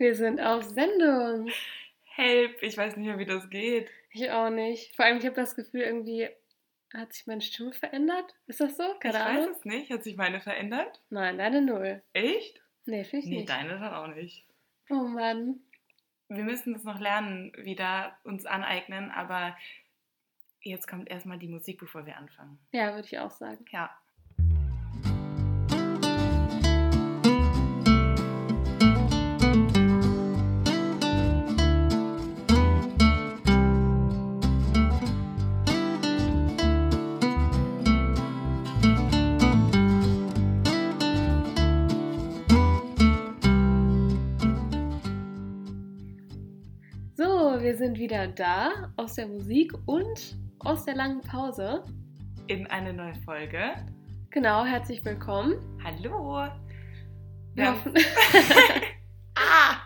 Wir sind auf Sendung. Help, ich weiß nicht mehr, wie das geht. Ich auch nicht. Vor allem, ich habe das Gefühl, irgendwie hat sich meine Stimme verändert. Ist das so? Keine ich Ahnung. weiß es nicht. Hat sich meine verändert? Nein, deine null. Echt? Nee, finde ich nee, nicht. Nee, deine dann auch nicht. Oh Mann. Wir müssen das noch lernen, wieder uns aneignen, aber jetzt kommt erstmal die Musik, bevor wir anfangen. Ja, würde ich auch sagen. Ja. Sind wieder da aus der Musik und aus der langen Pause. In eine neue Folge. Genau, herzlich willkommen. Hallo. Wir hoffen. ah!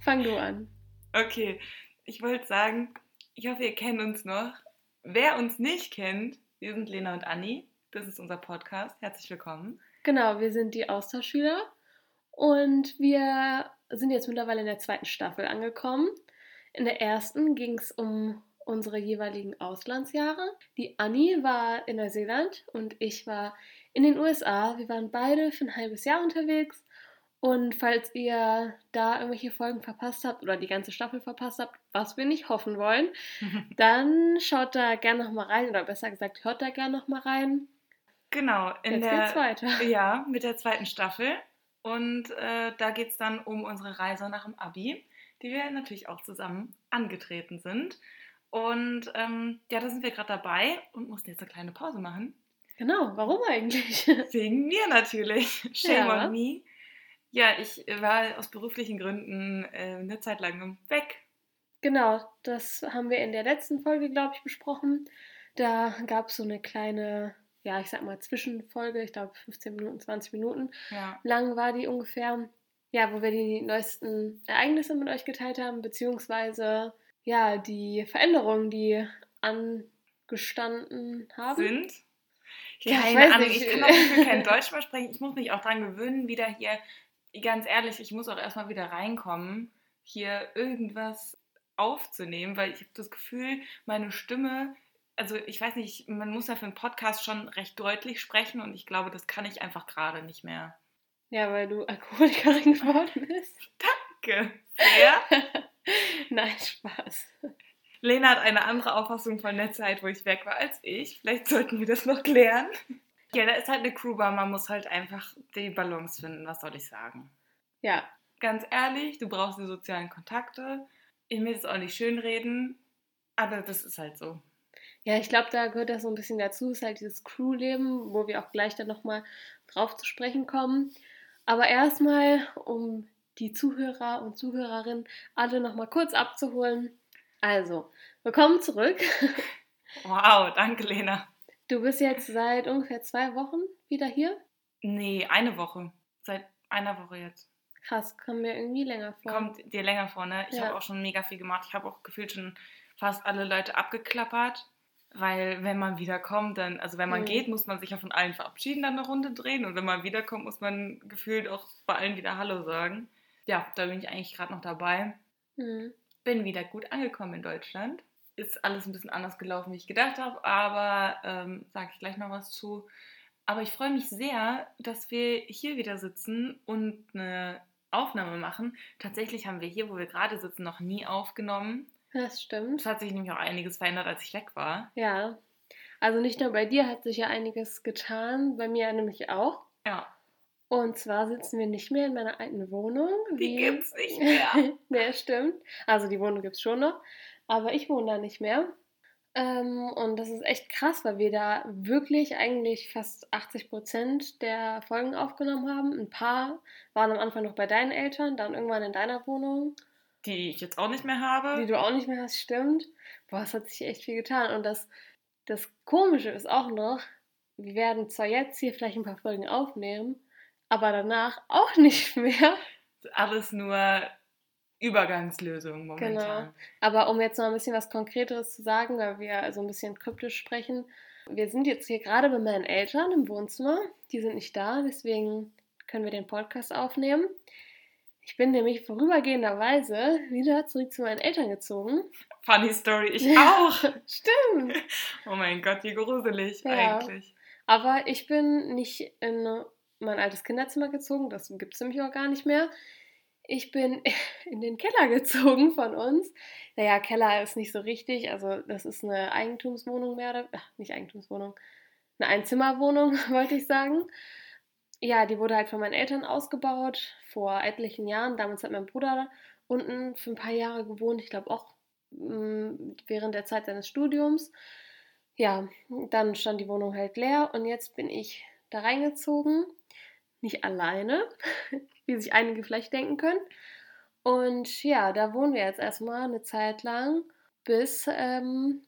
Fang du an. Okay, ich wollte sagen, ich hoffe, ihr kennt uns noch. Wer uns nicht kennt, wir sind Lena und Anni. Das ist unser Podcast. Herzlich willkommen. Genau, wir sind die Austauschschüler und wir sind jetzt mittlerweile in der zweiten Staffel angekommen. In der ersten ging es um unsere jeweiligen Auslandsjahre. Die Annie war in Neuseeland und ich war in den USA. Wir waren beide für ein halbes Jahr unterwegs. Und falls ihr da irgendwelche Folgen verpasst habt oder die ganze Staffel verpasst habt, was wir nicht hoffen wollen, dann schaut da gerne nochmal rein oder besser gesagt, hört da gerne nochmal rein. Genau, in Jetzt der, geht's weiter. Ja, mit der zweiten Staffel. Und äh, da geht es dann um unsere Reise nach dem Abi die wir natürlich auch zusammen angetreten sind. Und ähm, ja, da sind wir gerade dabei und mussten jetzt eine kleine Pause machen. Genau, warum eigentlich? Wegen mir natürlich. Shame ja. on me. Ja, ich war aus beruflichen Gründen äh, eine Zeit lang weg. Genau, das haben wir in der letzten Folge, glaube ich, besprochen. Da gab es so eine kleine, ja, ich sag mal, Zwischenfolge, ich glaube 15 Minuten, 20 Minuten ja. lang war die ungefähr ja, wo wir die neuesten Ereignisse mit euch geteilt haben, beziehungsweise ja, die Veränderungen, die angestanden haben. Sind? Ja, Keine ich Ahnung, nicht. ich kann auch kein Deutsch mehr sprechen. Ich muss mich auch daran gewöhnen, wieder hier, ganz ehrlich, ich muss auch erstmal wieder reinkommen, hier irgendwas aufzunehmen, weil ich habe das Gefühl, meine Stimme, also ich weiß nicht, man muss ja für einen Podcast schon recht deutlich sprechen und ich glaube, das kann ich einfach gerade nicht mehr. Ja, weil du Alkoholikerin geworden bist. Danke. Ja? Nein, Spaß. Lena hat eine andere Auffassung von der Zeit, wo ich weg war, als ich. Vielleicht sollten wir das noch klären. Ja, da ist halt eine Crewbar. Man muss halt einfach die Balance finden. Was soll ich sagen? Ja. Ganz ehrlich, du brauchst die sozialen Kontakte. Ich will es auch nicht schönreden, aber das ist halt so. Ja, ich glaube, da gehört das so ein bisschen dazu. Es ist halt dieses Crewleben, wo wir auch gleich dann nochmal drauf zu sprechen kommen. Aber erstmal, um die Zuhörer und Zuhörerinnen alle nochmal kurz abzuholen. Also, willkommen zurück. Wow, danke Lena. Du bist jetzt seit ungefähr zwei Wochen wieder hier? Nee, eine Woche. Seit einer Woche jetzt. Krass, kommt mir irgendwie länger vor. Kommt dir länger vor, ne? Ich ja. habe auch schon mega viel gemacht. Ich habe auch gefühlt schon fast alle Leute abgeklappert. Weil wenn man wiederkommt, dann, also wenn man mhm. geht, muss man sich ja von allen verabschieden, dann eine Runde drehen. Und wenn man wiederkommt, muss man gefühlt auch bei allen wieder Hallo sagen. Ja, da bin ich eigentlich gerade noch dabei. Mhm. Bin wieder gut angekommen in Deutschland. Ist alles ein bisschen anders gelaufen, wie ich gedacht habe, aber ähm, sage ich gleich noch was zu. Aber ich freue mich sehr, dass wir hier wieder sitzen und eine Aufnahme machen. Tatsächlich haben wir hier, wo wir gerade sitzen, noch nie aufgenommen. Das stimmt. Es hat sich nämlich auch einiges verändert, als ich weg war. Ja. Also nicht nur bei dir hat sich ja einiges getan, bei mir nämlich auch. Ja. Und zwar sitzen wir nicht mehr in meiner alten Wohnung. Die gibt's nicht mehr. ne, stimmt. Also die Wohnung gibt's schon noch, aber ich wohne da nicht mehr. Ähm, und das ist echt krass, weil wir da wirklich eigentlich fast 80 Prozent der Folgen aufgenommen haben. Ein paar waren am Anfang noch bei deinen Eltern, dann irgendwann in deiner Wohnung die ich jetzt auch nicht mehr habe. Die du auch nicht mehr hast, stimmt. Boah, es hat sich echt viel getan. Und das, das Komische ist auch noch, wir werden zwar jetzt hier vielleicht ein paar Folgen aufnehmen, aber danach auch nicht mehr. Alles nur Übergangslösung momentan. Genau. Aber um jetzt noch ein bisschen was Konkreteres zu sagen, weil wir so ein bisschen kryptisch sprechen. Wir sind jetzt hier gerade bei meinen Eltern im Wohnzimmer. Die sind nicht da, deswegen können wir den Podcast aufnehmen. Ich bin nämlich vorübergehenderweise wieder zurück zu meinen Eltern gezogen. Funny Story, ich auch. Stimmt. Oh mein Gott, wie gruselig ja. eigentlich. Aber ich bin nicht in mein altes Kinderzimmer gezogen, das gibt es nämlich auch gar nicht mehr. Ich bin in den Keller gezogen von uns. Naja, Keller ist nicht so richtig, also das ist eine Eigentumswohnung mehr oder ach, nicht Eigentumswohnung, eine Einzimmerwohnung, wollte ich sagen. Ja, die wurde halt von meinen Eltern ausgebaut vor etlichen Jahren. Damals hat mein Bruder unten für ein paar Jahre gewohnt, ich glaube auch mm, während der Zeit seines Studiums. Ja, dann stand die Wohnung halt leer und jetzt bin ich da reingezogen nicht alleine, wie sich einige vielleicht denken können. Und ja, da wohnen wir jetzt erstmal eine Zeit lang, bis ähm,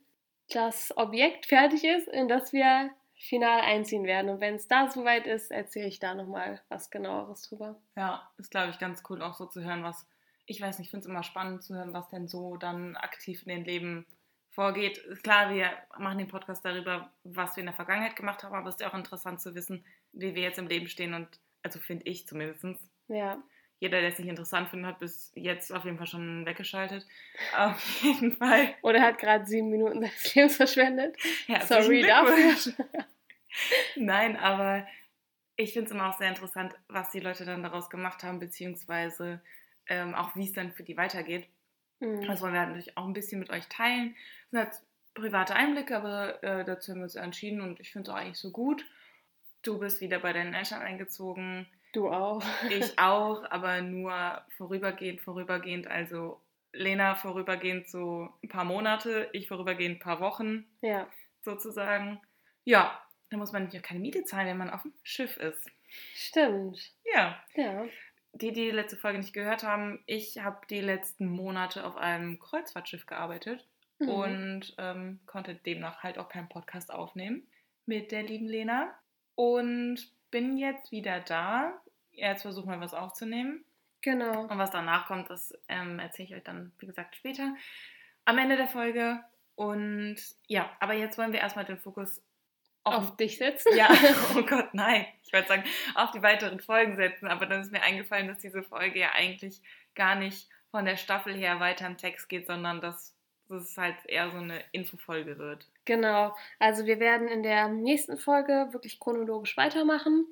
das Objekt fertig ist, in das wir final einziehen werden. Und wenn es da soweit ist, erzähle ich da nochmal was genaueres drüber. Ja, ist glaube ich ganz cool auch so zu hören, was, ich weiß nicht, ich finde es immer spannend zu hören, was denn so dann aktiv in den Leben vorgeht. Ist klar, wir machen den Podcast darüber, was wir in der Vergangenheit gemacht haben, aber es ist ja auch interessant zu wissen, wie wir jetzt im Leben stehen und also finde ich zumindest. Ja. Jeder, der es nicht interessant findet, hat bis jetzt auf jeden Fall schon weggeschaltet. Auf jeden Fall. Oder hat gerade sieben Minuten seines Lebens verschwendet. Sorry dafür. Nein, aber ich finde es immer auch sehr interessant, was die Leute dann daraus gemacht haben, beziehungsweise ähm, auch wie es dann für die weitergeht. Mhm. Das wollen wir natürlich auch ein bisschen mit euch teilen. Das sind halt private Einblicke, aber äh, dazu haben wir uns entschieden und ich finde es auch eigentlich so gut. Du bist wieder bei deinen Eltern eingezogen. Du auch. Ich auch, aber nur vorübergehend, vorübergehend. Also Lena vorübergehend so ein paar Monate, ich vorübergehend ein paar Wochen. Ja. Sozusagen. Ja, da muss man ja keine Miete zahlen, wenn man auf dem Schiff ist. Stimmt. Ja. Ja. Die, die die letzte Folge nicht gehört haben, ich habe die letzten Monate auf einem Kreuzfahrtschiff gearbeitet mhm. und ähm, konnte demnach halt auch keinen Podcast aufnehmen mit der lieben Lena und bin jetzt wieder da. Jetzt versuchen wir was aufzunehmen. Genau. Und was danach kommt, das ähm, erzähle ich euch dann, wie gesagt, später am Ende der Folge. Und ja, aber jetzt wollen wir erstmal den Fokus auf, auf dich setzen. Ja, oh Gott, nein. Ich wollte sagen, auf die weiteren Folgen setzen, aber dann ist mir eingefallen, dass diese Folge ja eigentlich gar nicht von der Staffel her weiter im Text geht, sondern dass dass es halt eher so eine Infofolge wird. Genau, also wir werden in der nächsten Folge wirklich chronologisch weitermachen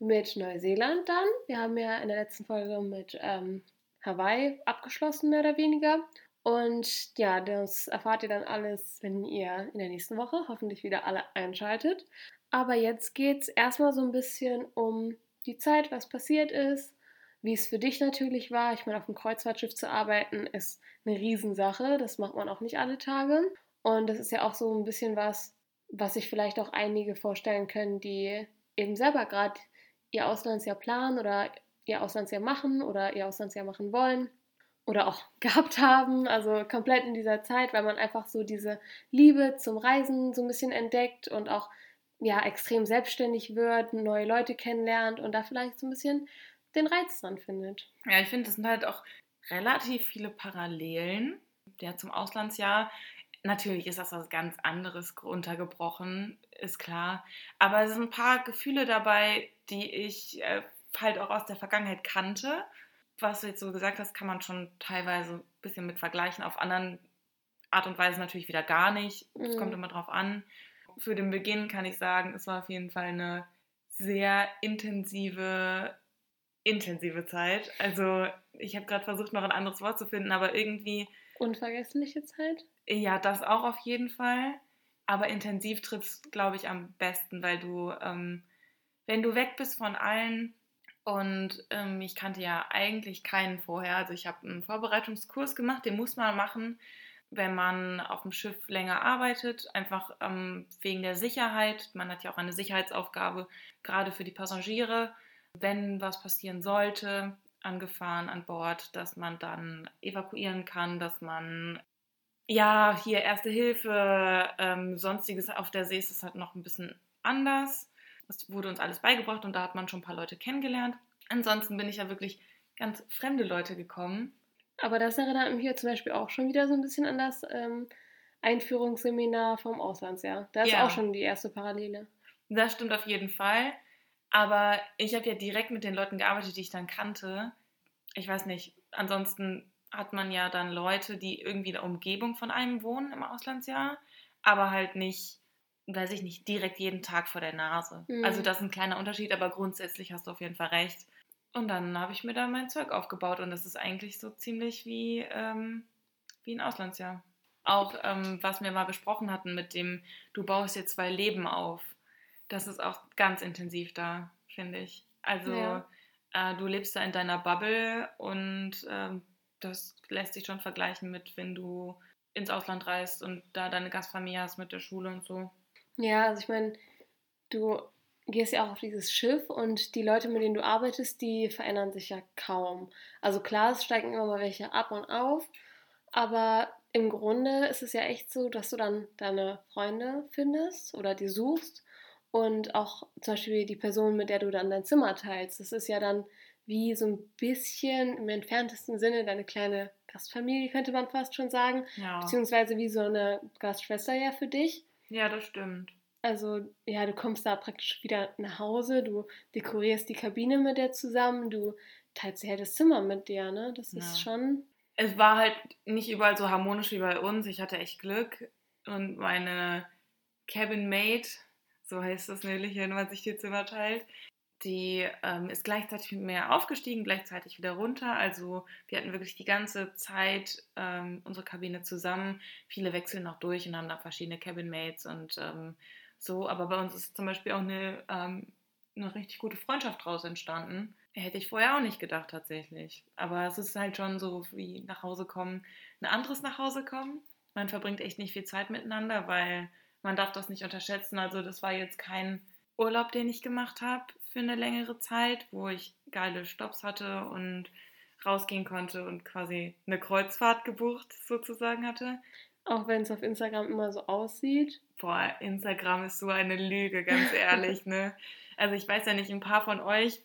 mit Neuseeland dann. Wir haben ja in der letzten Folge mit ähm, Hawaii abgeschlossen, mehr oder weniger. Und ja, das erfahrt ihr dann alles, wenn ihr in der nächsten Woche hoffentlich wieder alle einschaltet. Aber jetzt geht es erstmal so ein bisschen um die Zeit, was passiert ist, wie es für dich natürlich war. Ich meine, auf dem Kreuzfahrtschiff zu arbeiten ist eine Riesensache. Das macht man auch nicht alle Tage. Und das ist ja auch so ein bisschen was, was sich vielleicht auch einige vorstellen können, die eben selber gerade ihr Auslandsjahr planen oder ihr Auslandsjahr machen oder ihr Auslandsjahr machen wollen oder auch gehabt haben, also komplett in dieser Zeit, weil man einfach so diese Liebe zum Reisen so ein bisschen entdeckt und auch ja extrem selbstständig wird, neue Leute kennenlernt und da vielleicht so ein bisschen den Reiz dran findet. Ja, ich finde, das sind halt auch relativ viele Parallelen ja, zum Auslandsjahr. Natürlich ist das was ganz anderes untergebrochen, ist klar. Aber es sind ein paar Gefühle dabei, die ich äh, halt auch aus der Vergangenheit kannte. Was du jetzt so gesagt hast, kann man schon teilweise ein bisschen mit vergleichen. Auf anderen Art und Weise natürlich wieder gar nicht. Es mhm. kommt immer drauf an. Für den Beginn kann ich sagen, es war auf jeden Fall eine sehr intensive intensive Zeit. Also ich habe gerade versucht, noch ein anderes Wort zu finden, aber irgendwie. Unvergessliche Zeit? Ja, das auch auf jeden Fall. Aber intensiv es, glaube ich, am besten, weil du, ähm, wenn du weg bist von allen und ähm, ich kannte ja eigentlich keinen vorher, also ich habe einen Vorbereitungskurs gemacht, den muss man machen, wenn man auf dem Schiff länger arbeitet, einfach ähm, wegen der Sicherheit. Man hat ja auch eine Sicherheitsaufgabe, gerade für die Passagiere wenn was passieren sollte, angefahren an Bord, dass man dann evakuieren kann, dass man ja hier Erste Hilfe, ähm, sonstiges auf der See ist es halt noch ein bisschen anders. Das wurde uns alles beigebracht und da hat man schon ein paar Leute kennengelernt. Ansonsten bin ich ja wirklich ganz fremde Leute gekommen. Aber das erinnert mich hier zum Beispiel auch schon wieder so ein bisschen an das ähm, Einführungsseminar vom Auslandsjahr. Da ist ja. auch schon die erste Parallele. Das stimmt auf jeden Fall. Aber ich habe ja direkt mit den Leuten gearbeitet, die ich dann kannte. ich weiß nicht, ansonsten hat man ja dann Leute, die irgendwie in der Umgebung von einem wohnen im Auslandsjahr, aber halt nicht, weiß ich nicht, direkt jeden Tag vor der Nase. Mhm. Also das ist ein kleiner Unterschied, aber grundsätzlich hast du auf jeden Fall recht. Und dann habe ich mir da mein Zeug aufgebaut und das ist eigentlich so ziemlich wie, ähm, wie ein Auslandsjahr. Auch ähm, was wir mal besprochen hatten mit dem, du baust dir zwei Leben auf. Das ist auch ganz intensiv da, finde ich. Also ja. äh, du lebst da in deiner Bubble und ähm, das lässt sich schon vergleichen mit, wenn du ins Ausland reist und da deine Gastfamilie hast mit der Schule und so. Ja, also ich meine, du gehst ja auch auf dieses Schiff und die Leute, mit denen du arbeitest, die verändern sich ja kaum. Also klar, es steigen immer mal welche ab und auf, aber im Grunde ist es ja echt so, dass du dann deine Freunde findest oder die suchst und auch zum Beispiel die Person, mit der du dann dein Zimmer teilst. Das ist ja dann wie so ein bisschen im entferntesten Sinne deine kleine Gastfamilie, könnte man fast schon sagen. Ja. Beziehungsweise wie so eine Gastschwester ja für dich. Ja, das stimmt. Also, ja, du kommst da praktisch wieder nach Hause, du dekorierst die Kabine mit der zusammen, du teilst ja das Zimmer mit dir, ne? Das ist ja. schon. Es war halt nicht überall so harmonisch wie bei uns. Ich hatte echt Glück. Und meine Cabin Mate, so heißt das nämlich, wenn man sich die Zimmer teilt, die ähm, ist gleichzeitig mit mir aufgestiegen, gleichzeitig wieder runter. Also wir hatten wirklich die ganze Zeit ähm, unsere Kabine zusammen. Viele wechseln auch durch und haben da verschiedene Cabin Mates und ähm, so. Aber bei uns ist zum Beispiel auch eine, ähm, eine richtig gute Freundschaft draus entstanden. Hätte ich vorher auch nicht gedacht tatsächlich. Aber es ist halt schon so wie nach Hause kommen, ein anderes nach Hause kommen. Man verbringt echt nicht viel Zeit miteinander, weil man darf das nicht unterschätzen. Also das war jetzt kein Urlaub, den ich gemacht habe für eine längere Zeit, wo ich geile Stops hatte und rausgehen konnte und quasi eine Kreuzfahrt gebucht sozusagen hatte. Auch wenn es auf Instagram immer so aussieht. Boah, Instagram ist so eine Lüge, ganz ehrlich, ne? Also ich weiß ja nicht, ein paar von euch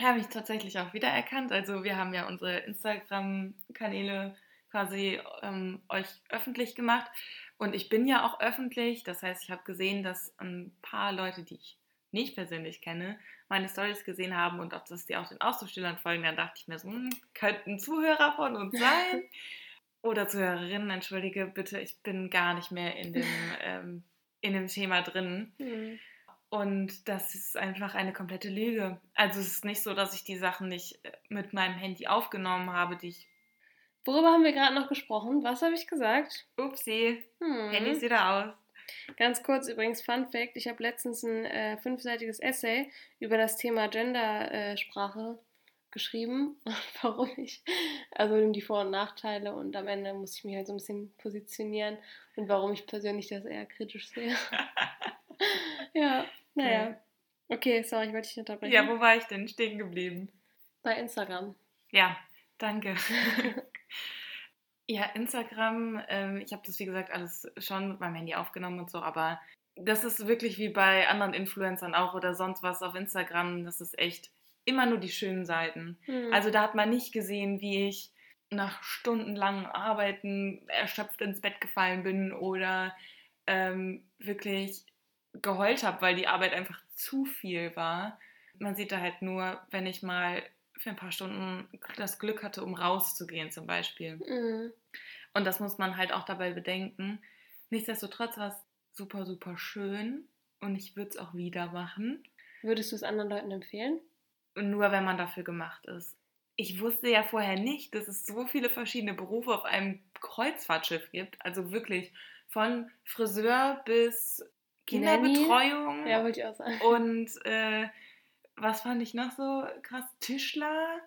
haben mich tatsächlich auch wiedererkannt. Also wir haben ja unsere Instagram-Kanäle quasi ähm, euch öffentlich gemacht. Und ich bin ja auch öffentlich. Das heißt, ich habe gesehen, dass ein paar Leute, die ich nicht persönlich kenne, meine Stories gesehen haben und auch, dass die auch den Austauschstellern folgen, dann dachte ich mir so, hm, könnten Zuhörer von uns sein. Oder Zuhörerinnen, entschuldige bitte, ich bin gar nicht mehr in dem, ähm, in dem Thema drin. Mhm. Und das ist einfach eine komplette Lüge. Also es ist nicht so, dass ich die Sachen nicht äh, mit meinem Handy aufgenommen habe, die ich. Worüber haben wir gerade noch gesprochen? Was habe ich gesagt? Upsi. Hm. Handy ist wieder aus. Ganz kurz übrigens, Fun Fact: Ich habe letztens ein äh, fünfseitiges Essay über das Thema Gendersprache äh, geschrieben, warum ich, also die Vor- und Nachteile und am Ende muss ich mich halt so ein bisschen positionieren und warum ich persönlich das eher kritisch sehe. ja, naja. Okay, sorry, ich wollte dich unterbrechen. Ja, wo war ich denn stehen geblieben? Bei Instagram. Ja, danke. Ja, Instagram, ähm, ich habe das wie gesagt alles schon mit meinem Handy aufgenommen und so, aber das ist wirklich wie bei anderen Influencern auch oder sonst was auf Instagram, das ist echt immer nur die schönen Seiten. Mhm. Also da hat man nicht gesehen, wie ich nach stundenlangem Arbeiten erschöpft ins Bett gefallen bin oder ähm, wirklich geheult habe, weil die Arbeit einfach zu viel war. Man sieht da halt nur, wenn ich mal für ein paar Stunden das Glück hatte, um rauszugehen zum Beispiel. Mhm. Und das muss man halt auch dabei bedenken. Nichtsdestotrotz war es super, super schön und ich würde es auch wieder machen. Würdest du es anderen Leuten empfehlen? Nur wenn man dafür gemacht ist. Ich wusste ja vorher nicht, dass es so viele verschiedene Berufe auf einem Kreuzfahrtschiff gibt. Also wirklich von Friseur bis Kinderbetreuung. Ja, wollte ich auch sagen. Und äh, was fand ich noch so krass? Tischler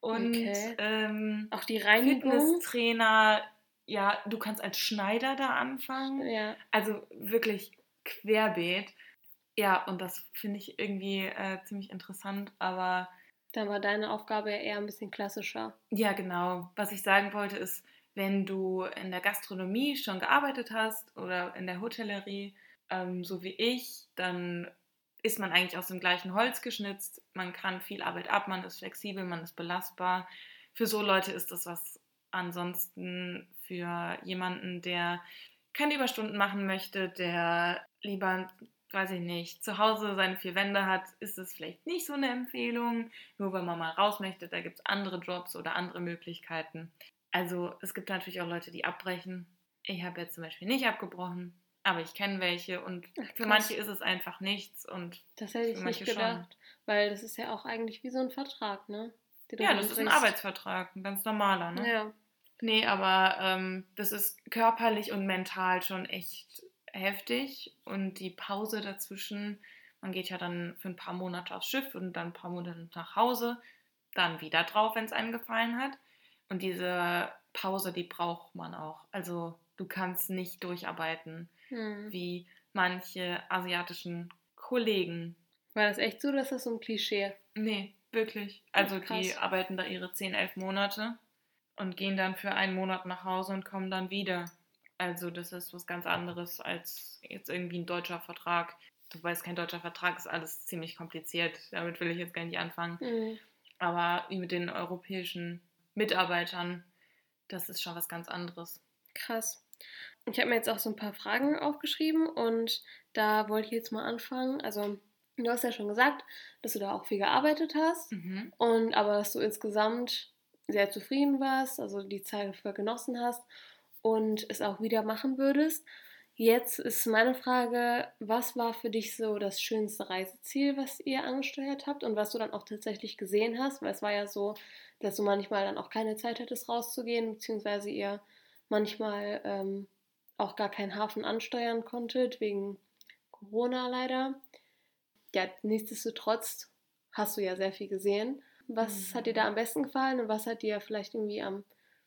und okay. ähm, auch die Reinigung. Fitnesstrainer. Ja, du kannst als Schneider da anfangen. Ja. Also wirklich querbeet. Ja, und das finde ich irgendwie äh, ziemlich interessant, aber. Dann war deine Aufgabe ja eher ein bisschen klassischer. Ja, genau. Was ich sagen wollte ist, wenn du in der Gastronomie schon gearbeitet hast oder in der Hotellerie, ähm, so wie ich, dann ist man eigentlich aus dem gleichen Holz geschnitzt. Man kann viel Arbeit ab, man ist flexibel, man ist belastbar. Für so Leute ist das was. Ansonsten für jemanden, der keine Überstunden machen möchte, der lieber weiß ich nicht, zu Hause seine vier Wände hat, ist es vielleicht nicht so eine Empfehlung. Nur wenn man mal raus möchte, da gibt es andere Jobs oder andere Möglichkeiten. Also es gibt natürlich auch Leute, die abbrechen. Ich habe jetzt zum Beispiel nicht abgebrochen, aber ich kenne welche und Ach, für manche ist es einfach nichts und das hätte ich nicht gedacht, schon. weil das ist ja auch eigentlich wie so ein Vertrag, ne? Ja, das ist ein Arbeitsvertrag, ein ganz normaler, ne? Ja. Nee, aber ähm, das ist körperlich und mental schon echt heftig und die Pause dazwischen, man geht ja dann für ein paar Monate aufs Schiff und dann ein paar Monate nach Hause, dann wieder drauf, wenn es einem gefallen hat. Und diese Pause, die braucht man auch. Also du kannst nicht durcharbeiten hm. wie manche asiatischen Kollegen. War das echt so, dass das so ein Klischee? Nee, wirklich. Also Ach, die arbeiten da ihre 10, 11 Monate und gehen dann für einen Monat nach Hause und kommen dann wieder. Also das ist was ganz anderes als jetzt irgendwie ein deutscher Vertrag. Du weißt, kein deutscher Vertrag ist alles ziemlich kompliziert. Damit will ich jetzt gar nicht anfangen. Mhm. Aber wie mit den europäischen Mitarbeitern, das ist schon was ganz anderes. Krass. Ich habe mir jetzt auch so ein paar Fragen aufgeschrieben und da wollte ich jetzt mal anfangen. Also du hast ja schon gesagt, dass du da auch viel gearbeitet hast mhm. und aber dass du insgesamt sehr zufrieden warst, also die Zeit dafür genossen hast und es auch wieder machen würdest. Jetzt ist meine Frage, was war für dich so das schönste Reiseziel, was ihr angesteuert habt und was du dann auch tatsächlich gesehen hast? Weil es war ja so, dass du manchmal dann auch keine Zeit hattest rauszugehen, beziehungsweise ihr manchmal ähm, auch gar keinen Hafen ansteuern konntet, wegen Corona leider. Ja, nichtsdestotrotz hast du ja sehr viel gesehen. Was mhm. hat dir da am besten gefallen und was hat dir vielleicht irgendwie am,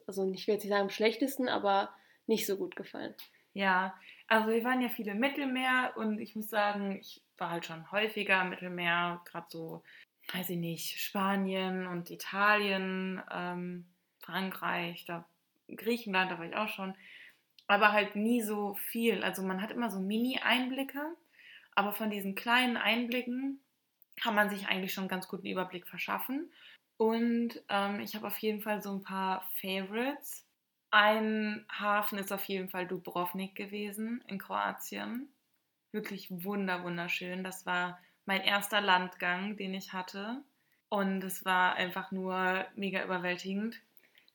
also ich will jetzt nicht sagen am schlechtesten, aber nicht so gut gefallen? Ja, also wir waren ja viele im Mittelmeer und ich muss sagen, ich war halt schon häufiger im Mittelmeer, gerade so, weiß ich nicht, Spanien und Italien, ähm, Frankreich, da Griechenland, da war ich auch schon, aber halt nie so viel. Also man hat immer so Mini-Einblicke, aber von diesen kleinen Einblicken kann man sich eigentlich schon einen ganz guten Überblick verschaffen. Und ähm, ich habe auf jeden Fall so ein paar Favorites. Ein Hafen ist auf jeden Fall Dubrovnik gewesen in Kroatien. Wirklich wunder, wunderschön. Das war mein erster Landgang, den ich hatte. Und es war einfach nur mega überwältigend.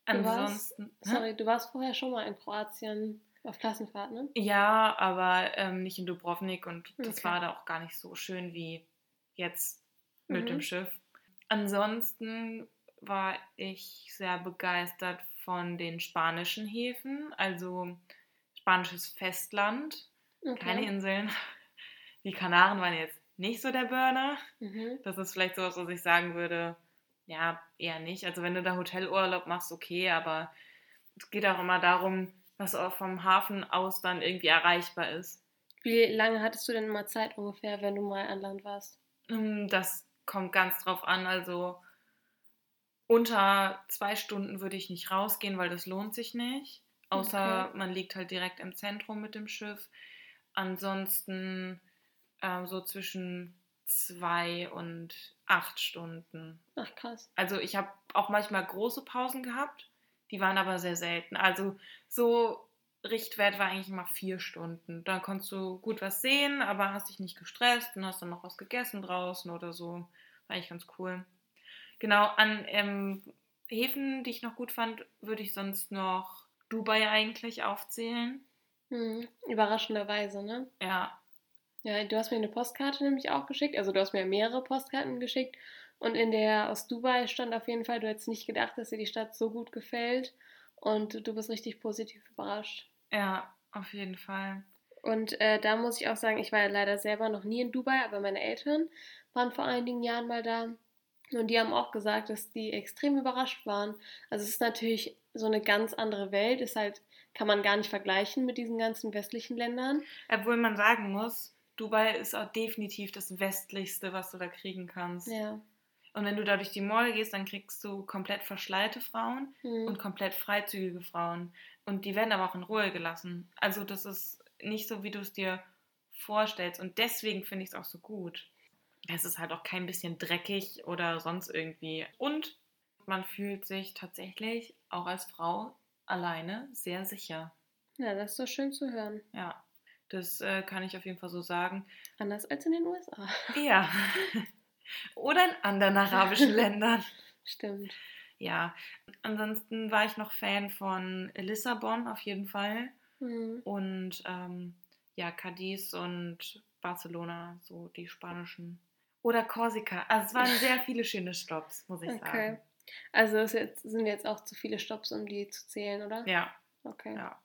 Ansonsten. Du warst, sorry, du warst vorher schon mal in Kroatien auf Klassenfahrt, ne? Ja, aber ähm, nicht in Dubrovnik und das okay. war da auch gar nicht so schön wie jetzt mit mhm. dem Schiff. Ansonsten war ich sehr begeistert von den spanischen Häfen, also spanisches Festland, okay. keine Inseln. Die Kanaren waren jetzt nicht so der Burner. Mhm. Das ist vielleicht so, was ich sagen würde, ja, eher nicht. Also wenn du da Hotelurlaub machst, okay, aber es geht auch immer darum, was auch vom Hafen aus dann irgendwie erreichbar ist. Wie lange hattest du denn immer Zeit ungefähr, wenn du mal an Land warst? Ähm, das kommt ganz drauf an. Also unter zwei Stunden würde ich nicht rausgehen, weil das lohnt sich nicht. Außer okay. man liegt halt direkt im Zentrum mit dem Schiff. Ansonsten äh, so zwischen zwei und acht Stunden. Ach krass. Also ich habe auch manchmal große Pausen gehabt, die waren aber sehr selten. Also so Richtwert war eigentlich immer vier Stunden. Da konntest du gut was sehen, aber hast dich nicht gestresst und hast dann noch was gegessen draußen oder so. War eigentlich ganz cool. Genau, an ähm, Häfen, die ich noch gut fand, würde ich sonst noch Dubai eigentlich aufzählen. Hm, überraschenderweise, ne? Ja, ja, du hast mir eine Postkarte nämlich auch geschickt. Also du hast mir mehrere Postkarten geschickt. Und in der aus Dubai stand auf jeden Fall, du hättest nicht gedacht, dass dir die Stadt so gut gefällt. Und du bist richtig positiv überrascht. Ja, auf jeden Fall. Und äh, da muss ich auch sagen, ich war ja leider selber noch nie in Dubai, aber meine Eltern waren vor einigen Jahren mal da. Und die haben auch gesagt, dass die extrem überrascht waren. Also es ist natürlich so eine ganz andere Welt. Ist halt, kann man gar nicht vergleichen mit diesen ganzen westlichen Ländern. Obwohl man sagen muss, Dubai ist auch definitiv das westlichste, was du da kriegen kannst. Ja. Und wenn du da durch die Mall gehst, dann kriegst du komplett verschleierte Frauen mhm. und komplett freizügige Frauen. Und die werden aber auch in Ruhe gelassen. Also das ist nicht so, wie du es dir vorstellst. Und deswegen finde ich es auch so gut. Es ist halt auch kein bisschen dreckig oder sonst irgendwie. Und man fühlt sich tatsächlich auch als Frau alleine sehr sicher. Ja, das ist doch schön zu hören. Ja. Das äh, kann ich auf jeden Fall so sagen. Anders als in den USA. Ja. Oder in anderen arabischen Ländern. Stimmt. Ja. Ansonsten war ich noch Fan von Lissabon auf jeden Fall. Mhm. Und ähm, ja, Cadiz und Barcelona, so die spanischen. Oder Korsika. Also es waren sehr viele schöne Stops, muss ich Okay. sagen. Also es sind jetzt auch zu viele Stops, um die zu zählen, oder? Ja, Okay. ja.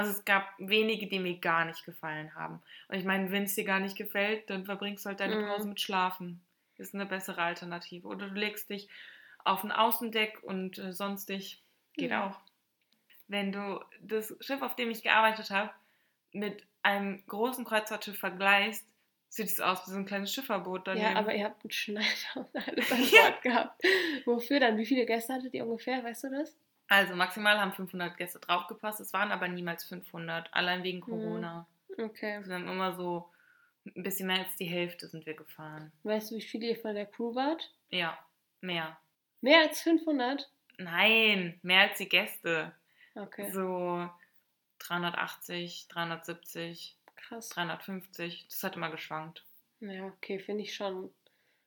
Also es gab wenige, die mir gar nicht gefallen haben. Und ich meine, wenn es dir gar nicht gefällt, dann verbringst du halt deine Mhm. Pause mit Schlafen. Ist eine bessere Alternative. Oder du legst dich auf ein Außendeck und äh, sonstig geht Ja. auch. Wenn du das Schiff, auf dem ich gearbeitet habe, mit einem großen Kreuzfahrtschiff vergleichst, sieht es aus wie so ein kleines Schifferboot daneben. Ja, aber ihr habt einen Schneider und alles an. Bord gehabt. Wofür dann? Wie viele Gäste hattet ihr ungefähr? Weißt du das? Also maximal haben 500 Gäste draufgepasst. Es waren aber niemals 500, allein wegen Corona. Okay. Wir haben immer so ein bisschen mehr als die Hälfte sind wir gefahren. Weißt du, wie viele ihr von der Crew wart? Ja, mehr. Mehr als 500? Nein, mehr als die Gäste. Okay, So 380, 370, krass. 350. Das hat immer geschwankt. Ja, okay, finde ich schon.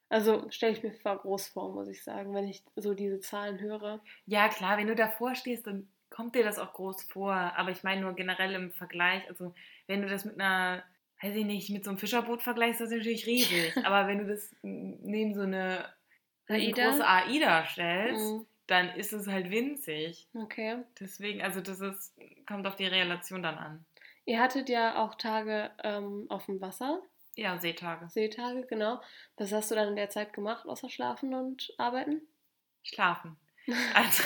Also stelle ich mir vor groß vor, muss ich sagen, wenn ich so diese Zahlen höre. Ja, klar, wenn du davor stehst, dann kommt dir das auch groß vor. Aber ich meine nur generell im Vergleich. Also, wenn du das mit einer, weiß ich nicht, mit so einem Fischerboot vergleichst, das ist natürlich riesig. Aber wenn du das neben so eine AIDA? große AIDA stellst, Mhm. dann ist es halt winzig. Okay. Deswegen, also das ist, kommt auf die Relation dann an. Ihr hattet ja auch Tage ähm, auf dem Wasser, Ja, Seetage. Seetage, genau. Was hast du dann in der Zeit gemacht, außer schlafen und arbeiten? Schlafen. Also,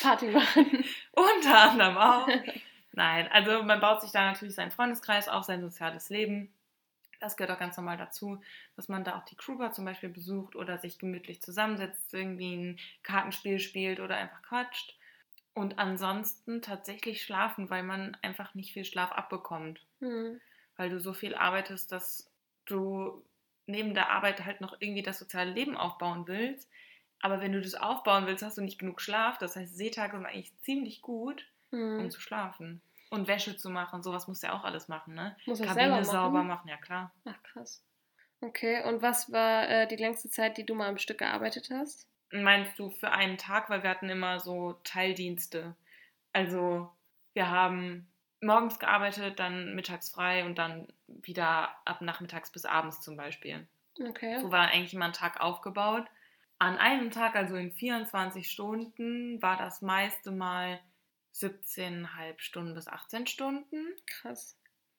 Party machen. unter anderem auch. Nein, also man baut sich da natürlich seinen Freundeskreis auf, sein soziales Leben. Das gehört auch ganz normal dazu, dass man da auch die Crewbar zum Beispiel besucht oder sich gemütlich zusammensetzt, irgendwie ein Kartenspiel spielt oder einfach quatscht. Und ansonsten tatsächlich schlafen, weil man einfach nicht viel Schlaf abbekommt. Hm. Weil du so viel arbeitest, dass du neben der Arbeit halt noch irgendwie das soziale Leben aufbauen willst. Aber wenn du das aufbauen willst, hast du nicht genug Schlaf. Das heißt, Seetage sind eigentlich ziemlich gut, um Hm. zu schlafen. Und Wäsche zu machen, sowas musst du ja auch alles machen, ne? Muss Kabine selber sauber machen? machen, ja klar. Ach, krass. Okay, und was war äh, die längste Zeit, die du mal am Stück gearbeitet hast? Meinst du für einen Tag, weil wir hatten immer so Teildienste. Also wir haben morgens gearbeitet, dann mittags frei und dann wieder ab nachmittags bis abends zum Beispiel. Okay. So war eigentlich immer ein Tag aufgebaut. An einem Tag, also in 24 Stunden, war das meiste Mal 17,5 Stunden bis 18 Stunden. Krass.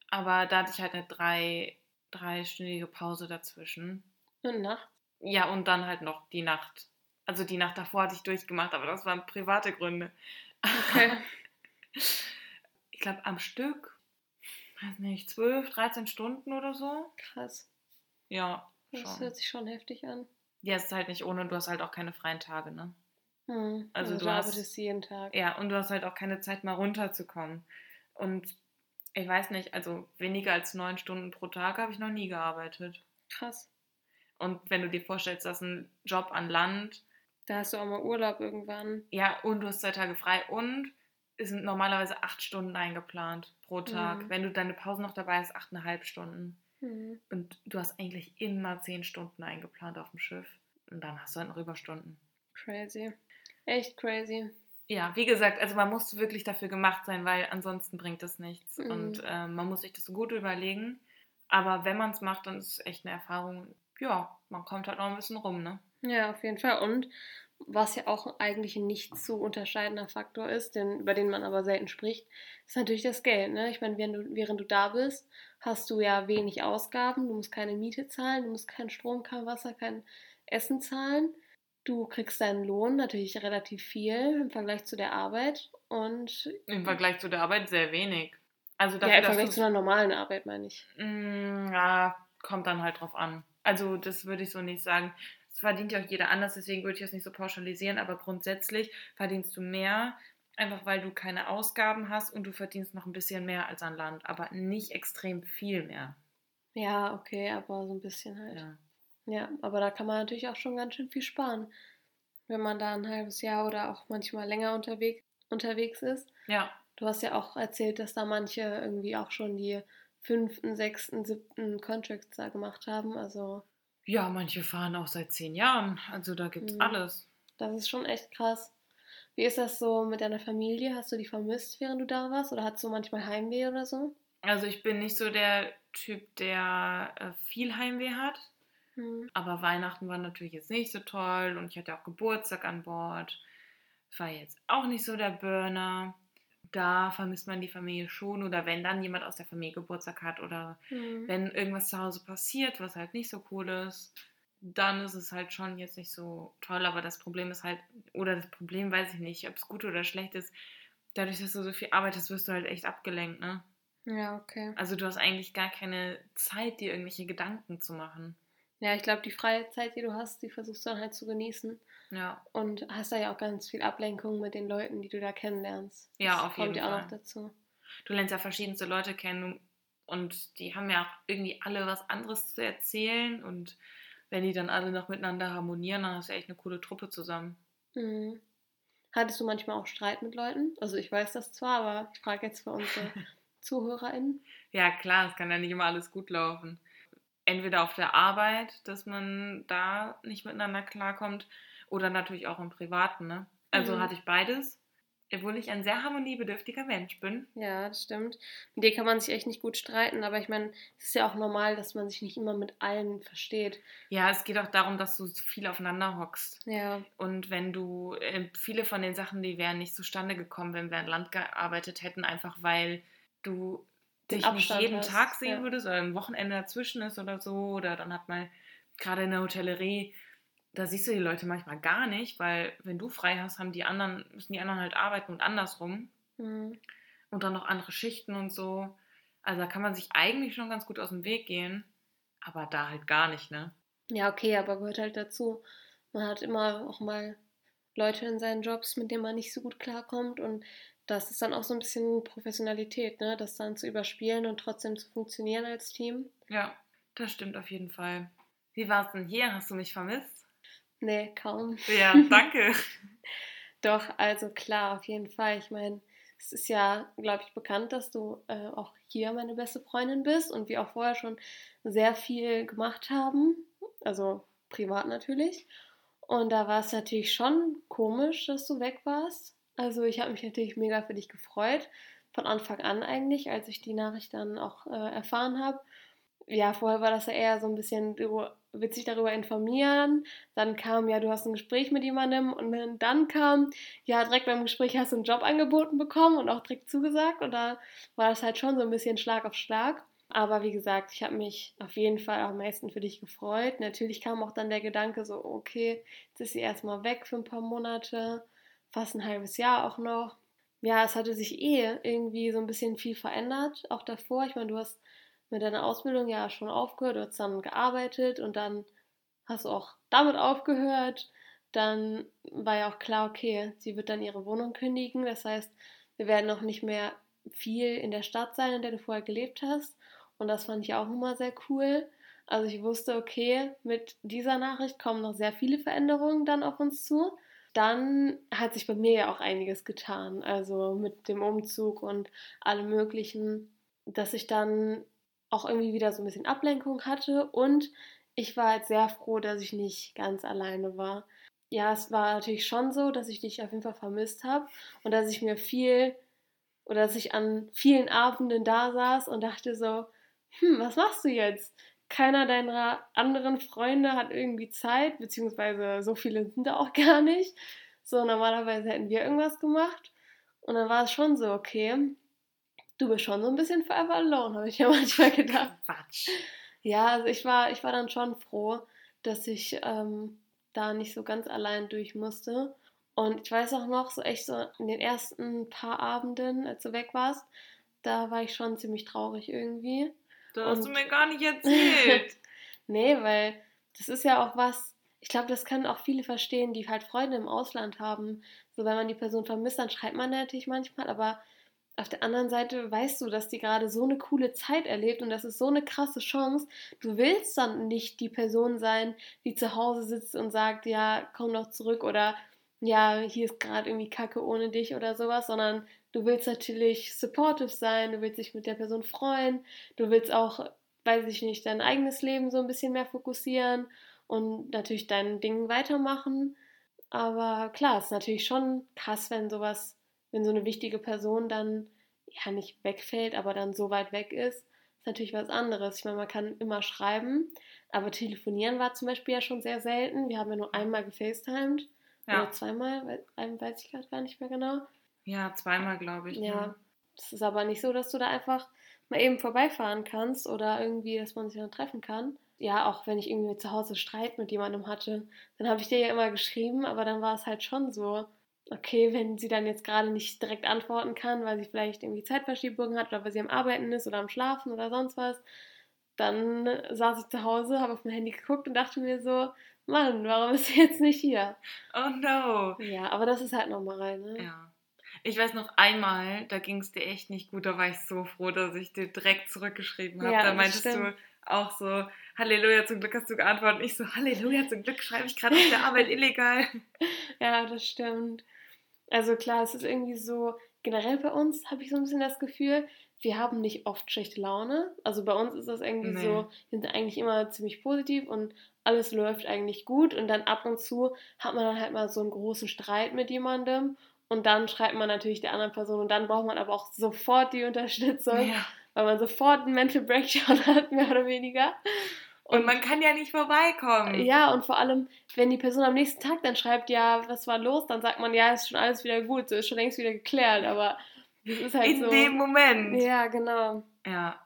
Aber da hatte ich halt eine drei, dreistündige Pause dazwischen. Und nachts? Ja, und dann halt noch die Nacht. Also die Nacht davor hatte ich durchgemacht, aber das waren private Gründe. Okay. Ich glaube, am Stück, weiß nicht, 12, 13 Stunden oder so. Krass. Ja, Das schon. hört sich schon heftig an. Ja, es ist halt nicht ohne, du hast halt auch keine freien Tage, ne? Hm. Also Also, du hast- arbeitest jeden Tag. Ja, und du hast halt auch keine Zeit, mal runterzukommen. Und ich weiß nicht, also weniger als neun Stunden pro Tag habe ich noch nie gearbeitet. Krass. Und wenn du dir vorstellst, dass ein Job an Land, Da hast du auch mal Urlaub irgendwann. ja, und du hast zwei Tage frei und sind normalerweise acht Stunden eingeplant pro Tag. Mhm. Wenn du deine Pause noch dabei hast, achteinhalb Stunden. Hm. Und du hast eigentlich immer zehn Stunden eingeplant auf dem Schiff. Und dann hast du halt noch Überstunden. Crazy. Echt crazy. Ja, wie gesagt, also man muss wirklich dafür gemacht sein, weil ansonsten bringt das nichts. Mhm. Und ähm, man muss sich das gut überlegen. Aber wenn man es macht, dann ist es echt eine Erfahrung. Ja, man kommt halt noch ein bisschen rum, ne? Ja, auf jeden Fall. Und was ja auch eigentlich ein nicht zu unterscheidender Faktor ist, den, über den man aber selten spricht, ist natürlich das Geld. Ne? Ich meine, während du, während du da bist, hast du ja wenig Ausgaben. Du musst keine Miete zahlen, du musst keinen Strom, kein Wasser, kein Essen zahlen. Du kriegst deinen Lohn natürlich relativ viel im Vergleich zu der Arbeit. Und Im Vergleich zu der Arbeit sehr wenig. Also ja, dafür, im Vergleich zu einer normalen Arbeit, meine ich. Mm, ja, kommt dann halt drauf an. Also das würde ich so nicht sagen. Das verdient ja auch jeder anders, deswegen würde ich das nicht so pauschalisieren, aber grundsätzlich verdienst du mehr, einfach weil du keine Ausgaben hast und du verdienst noch ein bisschen mehr als an Land, aber nicht extrem viel mehr. Ja, okay, aber so ein bisschen halt. Ja. Ja, aber da kann man natürlich auch schon ganz schön viel sparen, wenn man da ein halbes Jahr oder auch manchmal länger unterwegs, unterwegs ist. ja, Du hast ja auch erzählt, dass da manche irgendwie auch schon die fünften, sechsten, siebten Contracts da gemacht haben. Also. Ja, manche fahren auch seit zehn Jahren. Also da gibt's mhm. alles. Das ist schon echt krass. Wie ist das so mit deiner Familie? Hast du die vermisst, während du da warst? Oder hast du manchmal Heimweh oder so? Also ich bin nicht so der Typ, der äh, viel Heimweh hat. Mhm. Aber Weihnachten war natürlich jetzt nicht so toll und ich hatte auch Geburtstag an Bord. War jetzt auch nicht so der Burner da vermisst man die Familie schon oder wenn dann jemand aus der Familie Geburtstag hat oder mhm. wenn irgendwas zu Hause passiert, was halt nicht so cool ist, dann ist es halt schon jetzt nicht so toll. Aber das Problem ist halt, oder das Problem weiß ich nicht, ob es gut oder schlecht ist. Dadurch, dass du so viel arbeitest, wirst du halt echt abgelenkt, ne? Ja, okay. Also du hast eigentlich gar keine Zeit, dir irgendwelche Gedanken zu machen. Ja, ich glaube, die freie Zeit, die du hast, die versuchst du dann halt zu genießen. Ja. Und hast da ja auch ganz viel Ablenkung mit den Leuten, die du da kennenlernst. Ja, das auf jeden Fall. Kommt ja auch noch dazu. Du lernst ja verschiedenste Leute kennen und die haben ja auch irgendwie alle was anderes zu erzählen und wenn die dann alle noch miteinander harmonieren, dann hast du echt eine coole Truppe zusammen. Mhm. Hattest du manchmal auch Streit mit Leuten? Also ich weiß das zwar, aber ich frage jetzt für unsere ZuhörerInnen. Ja klar, es kann ja nicht immer alles gut laufen. Entweder auf der Arbeit, dass man da nicht miteinander klarkommt, oder natürlich auch im Privaten. Ne? Also mhm. hatte ich beides, obwohl ich ein sehr harmoniebedürftiger Mensch bin. Ja, das stimmt. Mit dir kann man sich echt nicht gut streiten, aber ich meine, es ist ja auch normal, dass man sich nicht immer mit allen versteht. Ja, es geht auch darum, dass du viel aufeinander hockst. Ja. Und wenn du, äh, viele von den Sachen, die wären nicht zustande gekommen, wenn wir an Land gearbeitet hätten, einfach weil du dich nicht jeden hast. Tag sehen ja. würdest oder ein Wochenende dazwischen ist oder so. Oder dann hat man gerade in der Hotellerie da siehst du die Leute manchmal gar nicht, weil wenn du frei hast, haben die anderen, müssen die anderen halt arbeiten und andersrum. Mhm. Und dann noch andere Schichten und so. Also da kann man sich eigentlich schon ganz gut aus dem Weg gehen, aber da halt gar nicht, ne? Ja, okay, aber gehört halt dazu. Man hat immer auch mal Leute in seinen Jobs, mit denen man nicht so gut klarkommt und das ist dann auch so ein bisschen Professionalität, ne? Das dann zu überspielen und trotzdem zu funktionieren als Team. Ja, das stimmt auf jeden Fall. Wie war es denn hier? Hast du mich vermisst? Nee, kaum. Ja, danke. Doch, also klar, auf jeden Fall. Ich meine, es ist ja, glaube ich, bekannt, dass du äh, auch hier meine beste Freundin bist und wir auch vorher schon sehr viel gemacht haben. Also privat natürlich. Und da war es natürlich schon komisch, dass du weg warst. Also ich habe mich natürlich mega für dich gefreut. Von Anfang an eigentlich, als ich die Nachricht dann auch äh, erfahren habe. Ja, vorher war das ja eher so ein bisschen, wird sich darüber informieren. Dann kam, ja, du hast ein Gespräch mit jemandem und dann kam, ja, direkt beim Gespräch hast du einen Job angeboten bekommen und auch direkt zugesagt und da war das halt schon so ein bisschen Schlag auf Schlag. Aber wie gesagt, ich habe mich auf jeden Fall am meisten für dich gefreut. Natürlich kam auch dann der Gedanke so, okay, jetzt ist sie erstmal weg für ein paar Monate, fast ein halbes Jahr auch noch. Ja, es hatte sich eh irgendwie so ein bisschen viel verändert, auch davor. Ich meine, du hast mit deiner Ausbildung ja schon aufgehört, du hast dann gearbeitet und dann hast du auch damit aufgehört. Dann war ja auch klar, okay, sie wird dann ihre Wohnung kündigen. Das heißt, wir werden noch nicht mehr viel in der Stadt sein, in der du vorher gelebt hast. Und das fand ich auch immer sehr cool. Also ich wusste, okay, mit dieser Nachricht kommen noch sehr viele Veränderungen dann auf uns zu. Dann hat sich bei mir ja auch einiges getan. Also mit dem Umzug und allem Möglichen, dass ich dann auch irgendwie wieder so ein bisschen Ablenkung hatte und ich war jetzt sehr froh, dass ich nicht ganz alleine war. Ja, es war natürlich schon so, dass ich dich auf jeden Fall vermisst habe und dass ich mir viel oder dass ich an vielen Abenden da saß und dachte so, hm, was machst du jetzt? Keiner deiner anderen Freunde hat irgendwie Zeit, beziehungsweise so viele sind da auch gar nicht. So, normalerweise hätten wir irgendwas gemacht. Und dann war es schon so, okay, du bist schon so ein bisschen forever alone, habe ich ja manchmal gedacht. Quatsch. Ja, also ich war, ich war dann schon froh, dass ich ähm, da nicht so ganz allein durch musste. Und ich weiß auch noch, so echt so in den ersten paar Abenden, als du weg warst, da war ich schon ziemlich traurig irgendwie. Das hast du mir gar nicht erzählt. nee, weil das ist ja auch was, ich glaube, das können auch viele verstehen, die halt Freunde im Ausland haben. So, wenn man die Person vermisst, dann schreibt man natürlich manchmal, aber auf der anderen Seite weißt du, dass die gerade so eine coole Zeit erlebt und das ist so eine krasse Chance. Du willst dann nicht die Person sein, die zu Hause sitzt und sagt, ja, komm doch zurück oder ja, hier ist gerade irgendwie Kacke ohne dich oder sowas, sondern du willst natürlich supportive sein, du willst dich mit der Person freuen, du willst auch, weiß ich nicht, dein eigenes Leben so ein bisschen mehr fokussieren und natürlich dein Ding weitermachen. Aber klar, es ist natürlich schon krass, wenn sowas, wenn so eine wichtige Person dann ja nicht wegfällt, aber dann so weit weg ist. Ist natürlich was anderes. Ich meine, man kann immer schreiben, aber telefonieren war zum Beispiel ja schon sehr selten. Wir haben ja nur einmal gefacetimed. Ja. Oder zweimal, weiß ich gerade gar nicht mehr genau. Ja, zweimal, glaube ich. Ja. Es ist aber nicht so, dass du da einfach mal eben vorbeifahren kannst oder irgendwie, dass man sich dann treffen kann. Ja, auch wenn ich irgendwie zu Hause Streit mit jemandem hatte, dann habe ich dir ja immer geschrieben, aber dann war es halt schon so, okay, wenn sie dann jetzt gerade nicht direkt antworten kann, weil sie vielleicht irgendwie Zeitverschiebungen hat oder weil sie am Arbeiten ist oder am Schlafen oder sonst was, dann saß ich zu Hause, habe auf mein Handy geguckt und dachte mir so, Mann, warum ist sie jetzt nicht hier? Oh no. Ja, aber das ist halt normal, ne? Ja. Ich weiß noch einmal, da ging es dir echt nicht gut, da war ich so froh, dass ich dir direkt zurückgeschrieben habe. Ja, da meintest du auch so, Halleluja, zum Glück hast du geantwortet. Und ich so, Halleluja, zum Glück schreibe ich gerade auf der Arbeit illegal. Ja, das stimmt. Also klar, es ist irgendwie so, generell bei uns habe ich so ein bisschen das Gefühl, wir haben nicht oft schlechte Laune. Also bei uns ist das irgendwie nee. so, wir sind eigentlich immer ziemlich positiv und alles läuft eigentlich gut und dann ab und zu hat man dann halt mal so einen großen Streit mit jemandem und dann schreibt man natürlich der anderen Person und dann braucht man aber auch sofort die Unterstützung, ja. weil man sofort einen Mental Breakdown hat, mehr oder weniger. Und, und man kann ja nicht vorbeikommen. Ja, und vor allem, wenn die Person am nächsten Tag dann schreibt, ja, was war los, dann sagt man, ja, ist schon alles wieder gut, so ist schon längst wieder geklärt, aber das ist halt In so. In dem Moment. Ja, genau. Ja.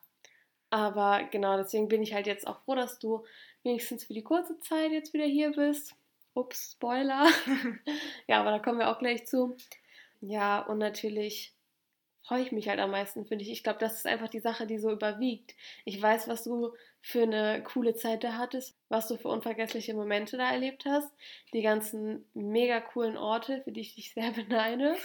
Aber genau, deswegen bin ich halt jetzt auch froh, dass du wenigstens für die kurze Zeit jetzt wieder hier bist. Ups, Spoiler. ja, aber da kommen wir auch gleich zu. Ja, und natürlich freue ich mich halt am meisten, finde ich. Ich glaube, das ist einfach die Sache, die so überwiegt. Ich weiß, was du für eine coole Zeit da hattest, was du für unvergessliche Momente da erlebt hast, die ganzen mega coolen Orte, für die ich dich sehr beneide.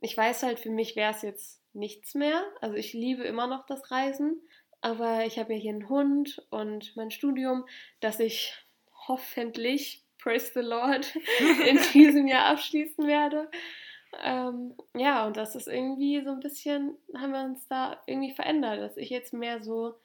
Ich weiß halt, für mich wäre es jetzt nichts mehr. Also ich liebe immer noch das Reisen, aber ich habe ja hier einen Hund und mein Studium, das ich hoffentlich, praise the Lord, in diesem Jahr abschließen werde. Ähm, ja, und das ist irgendwie so ein bisschen, haben wir uns da irgendwie verändert, dass ich jetzt mehr so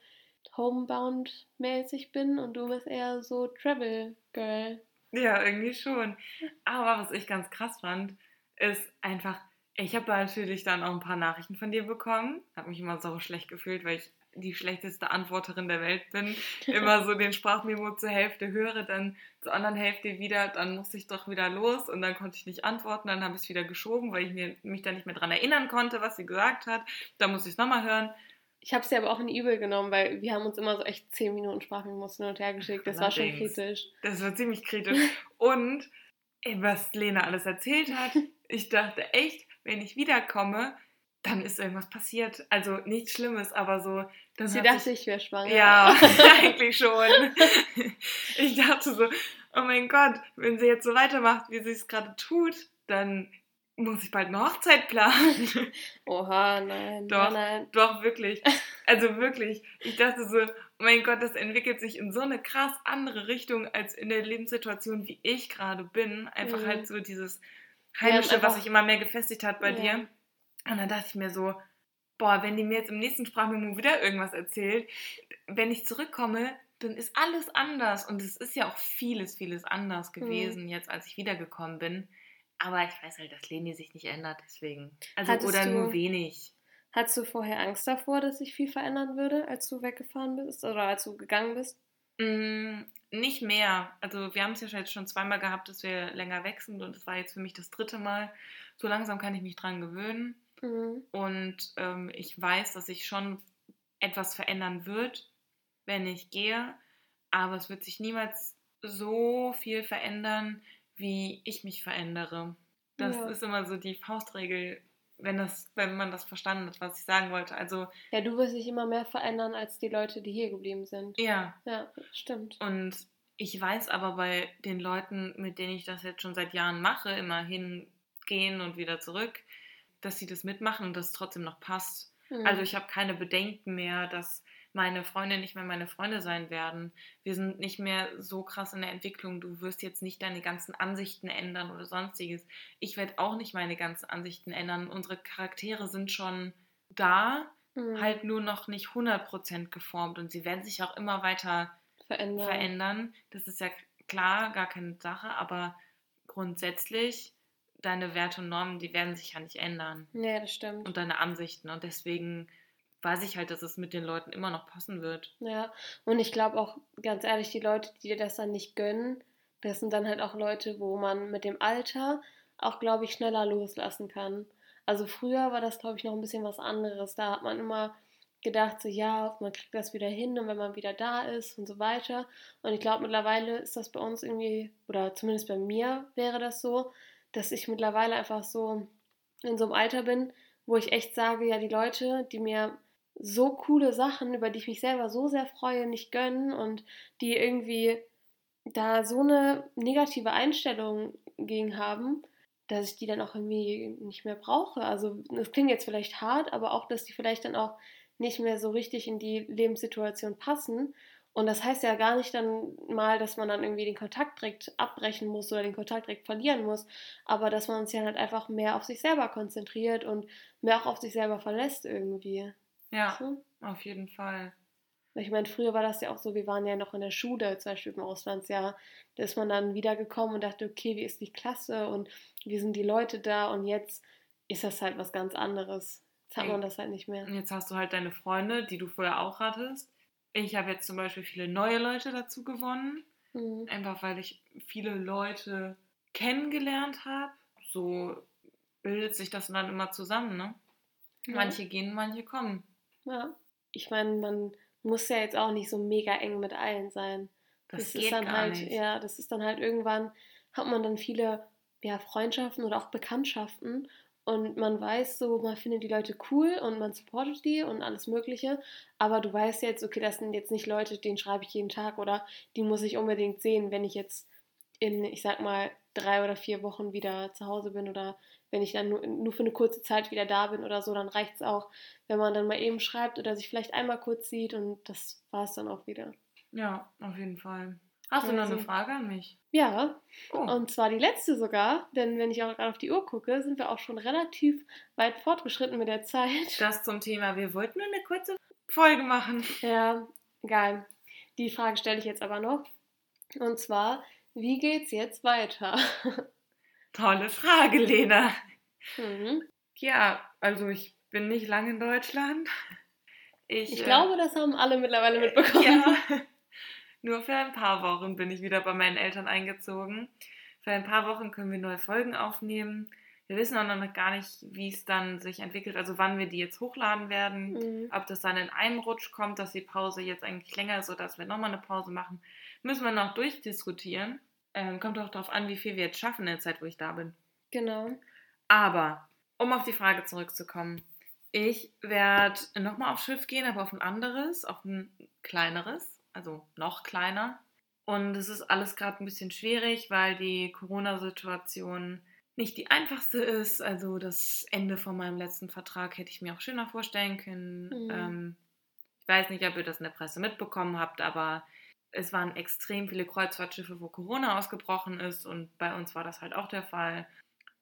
homebound-mäßig bin und du bist eher so Travel-Girl. Ja, irgendwie schon. Aber was ich ganz krass fand, ist einfach, ich habe natürlich dann auch ein paar Nachrichten von dir bekommen. Habe mich immer so schlecht gefühlt, weil ich die schlechteste Antworterin der Welt bin. Immer so den Sprachmemo zur Hälfte höre, dann zur anderen Hälfte wieder, dann musste ich doch wieder los und dann konnte ich nicht antworten. Dann habe ich es wieder geschoben, weil ich mir, mich da nicht mehr dran erinnern konnte, was sie gesagt hat. Da musste ich es nochmal hören. Ich habe es ja aber auch in übel genommen, weil wir haben uns immer so echt 10 Minuten Sprachmemos hin und her geschickt. Das Allerdings. war schon kritisch. Das war ziemlich kritisch. und ey, was Lena alles erzählt hat, ich dachte echt, wenn ich wiederkomme, dann ist irgendwas passiert. Also nichts Schlimmes, aber so. Dann Sie dachte, ich, ich wäre schwanger. Ja, eigentlich schon. Ich dachte so, oh mein Gott, wenn sie jetzt so weitermacht, wie sie es gerade tut, dann muss ich bald eine Hochzeit planen. Oha, nein. Doch, nein. doch, wirklich. Also wirklich. Ich dachte so, oh mein Gott, das entwickelt sich in so eine krass andere Richtung als in der Lebenssituation, wie ich gerade bin. Einfach mhm. halt so dieses Heimische, was sich immer mehr gefestigt hat bei ja. dir. Und dann dachte ich mir so, boah, wenn die mir jetzt im nächsten Sprachmemo wieder irgendwas erzählt, wenn ich zurückkomme, dann ist alles anders. Und es ist ja auch vieles, vieles anders mhm. gewesen, mhm. jetzt als ich wiedergekommen bin. Aber ich weiß halt, dass Leni sich nicht ändert, deswegen. Also, Hattest oder du, nur wenig. Hattest du vorher Angst davor, dass sich viel verändern würde, als du weggefahren bist oder als du gegangen bist? Mm, nicht mehr. Also wir haben es ja jetzt schon zweimal gehabt, dass wir länger weg sind und es war jetzt für mich das dritte Mal. So langsam kann ich mich dran gewöhnen. Mhm. Und ähm, ich weiß, dass sich schon etwas verändern wird, wenn ich gehe. Aber es wird sich niemals so viel verändern, wie ich mich verändere. Das ja. ist immer so die Faustregel, wenn, das, wenn man das verstanden hat, was ich sagen wollte. Also, ja, du wirst dich immer mehr verändern als die Leute, die hier geblieben sind. Ja. Ja, stimmt. Und ich weiß aber bei den Leuten, mit denen ich das jetzt schon seit Jahren mache, immer hingehen und wieder zurück, dass sie das mitmachen und das trotzdem noch passt. Mhm. Also ich habe keine Bedenken mehr, dass meine Freunde nicht mehr meine Freunde sein werden. Wir sind nicht mehr so krass in der Entwicklung. Du wirst jetzt nicht deine ganzen Ansichten ändern oder sonstiges. Ich werde auch nicht meine ganzen Ansichten ändern. Unsere Charaktere sind schon da, mhm. halt nur noch nicht 100% geformt und sie werden sich auch immer weiter verändern. verändern. Das ist ja klar, gar keine Sache, aber grundsätzlich deine Werte und Normen, die werden sich ja nicht ändern. Ja, das stimmt. Und deine Ansichten. Und deswegen weiß ich halt, dass es mit den Leuten immer noch passen wird. Ja, und ich glaube auch, ganz ehrlich, die Leute, die dir das dann nicht gönnen, das sind dann halt auch Leute, wo man mit dem Alter auch, glaube ich, schneller loslassen kann. Also früher war das, glaube ich, noch ein bisschen was anderes. Da hat man immer gedacht, so ja, man kriegt das wieder hin und wenn man wieder da ist und so weiter. Und ich glaube, mittlerweile ist das bei uns irgendwie, oder zumindest bei mir wäre das so, dass ich mittlerweile einfach so in so einem Alter bin, wo ich echt sage, ja, die Leute, die mir so coole Sachen, über die ich mich selber so sehr freue, nicht gönnen und die irgendwie da so eine negative Einstellung gegen haben, dass ich die dann auch irgendwie nicht mehr brauche. Also das klingt jetzt vielleicht hart, aber auch, dass die vielleicht dann auch nicht mehr so richtig in die Lebenssituation passen. Und das heißt ja gar nicht dann mal, dass man dann irgendwie den Kontakt direkt abbrechen muss oder den Kontakt direkt verlieren muss, aber dass man sich halt einfach mehr auf sich selber konzentriert und mehr auch auf sich selber verlässt irgendwie. Ja, so? auf jeden Fall. Ich meine, früher war das ja auch so, wir waren ja noch in der Schule, zum Beispiel im Auslandsjahr. Da ist man dann wiedergekommen und dachte, okay, wie ist die Klasse und wie sind die Leute da und jetzt ist das halt was ganz anderes. Jetzt hat man das halt nicht mehr. Jetzt hast du halt deine Freunde, die du vorher auch hattest. Ich habe jetzt zum Beispiel viele neue Leute dazu gewonnen. Mhm. Einfach weil ich viele Leute kennengelernt habe. So bildet sich das dann immer zusammen, ne? Ja. Manche gehen, manche kommen. Ja. Ich meine, man muss ja jetzt auch nicht so mega eng mit allen sein. Das, das geht ist dann gar halt, nicht. ja, das ist dann halt irgendwann, hat man dann viele ja, Freundschaften oder auch Bekanntschaften und man weiß so, man findet die Leute cool und man supportet die und alles Mögliche, aber du weißt jetzt, okay, das sind jetzt nicht Leute, denen schreibe ich jeden Tag oder die muss ich unbedingt sehen, wenn ich jetzt in, ich sag mal, drei oder vier Wochen wieder zu Hause bin oder wenn ich dann nur, nur für eine kurze Zeit wieder da bin oder so, dann reicht es auch, wenn man dann mal eben schreibt oder sich vielleicht einmal kurz sieht und das war es dann auch wieder. Ja, auf jeden Fall. Hast du noch eine Frage an mich? Ja, oh. und zwar die letzte sogar, denn wenn ich auch gerade auf die Uhr gucke, sind wir auch schon relativ weit fortgeschritten mit der Zeit. Das zum Thema, wir wollten nur eine kurze Folge machen. Ja, geil. Die Frage stelle ich jetzt aber noch. Und zwar, wie geht's jetzt weiter? Tolle Frage, Lena. Mhm. Ja, also ich bin nicht lange in Deutschland. Ich, ich äh, glaube, das haben alle mittlerweile mitbekommen. Ja. Nur für ein paar Wochen bin ich wieder bei meinen Eltern eingezogen. Für ein paar Wochen können wir neue Folgen aufnehmen. Wir wissen auch noch gar nicht, wie es dann sich entwickelt, also wann wir die jetzt hochladen werden. Mhm. Ob das dann in einem Rutsch kommt, dass die Pause jetzt eigentlich länger ist, sodass wir nochmal eine Pause machen, müssen wir noch durchdiskutieren. Ähm, kommt auch darauf an, wie viel wir jetzt schaffen in der Zeit, wo ich da bin. Genau. Aber, um auf die Frage zurückzukommen, ich werde nochmal aufs Schiff gehen, aber auf ein anderes, auf ein kleineres also noch kleiner. Und es ist alles gerade ein bisschen schwierig, weil die Corona-Situation nicht die einfachste ist. Also das Ende von meinem letzten Vertrag hätte ich mir auch schöner vorstellen können. Mhm. Ähm, ich weiß nicht, ob ihr das in der Presse mitbekommen habt, aber es waren extrem viele Kreuzfahrtschiffe, wo Corona ausgebrochen ist und bei uns war das halt auch der Fall.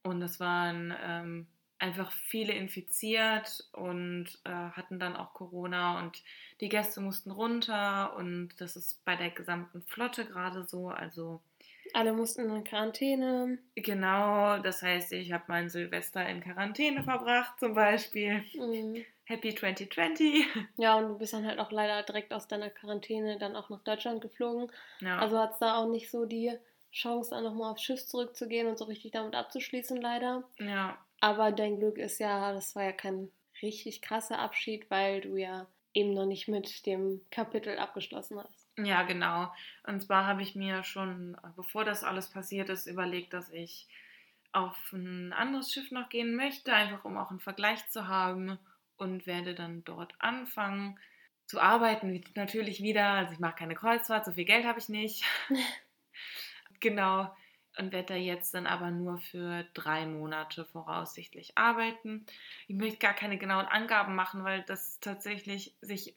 Und es waren ähm, einfach viele infiziert und äh, hatten dann auch Corona und die Gäste mussten runter und das ist bei der gesamten Flotte gerade so. Also alle mussten in Quarantäne. Genau, das heißt, ich habe meinen Silvester in Quarantäne verbracht zum Beispiel. Mhm. Happy 2020. Ja, und du bist dann halt auch leider direkt aus deiner Quarantäne dann auch nach Deutschland geflogen. Ja. Also hat es da auch nicht so die Chance, dann nochmal aufs Schiff zurückzugehen und so richtig damit abzuschließen, leider. Ja. Aber dein Glück ist ja, das war ja kein richtig krasser Abschied, weil du ja eben noch nicht mit dem Kapitel abgeschlossen hast. Ja, genau. Und zwar habe ich mir schon, bevor das alles passiert ist, überlegt, dass ich auf ein anderes Schiff noch gehen möchte, einfach um auch einen Vergleich zu haben und werde dann dort anfangen zu arbeiten. Natürlich wieder, also ich mache keine Kreuzfahrt, so viel Geld habe ich nicht. genau und werde da jetzt dann aber nur für drei Monate voraussichtlich arbeiten. Ich möchte gar keine genauen Angaben machen, weil das tatsächlich sich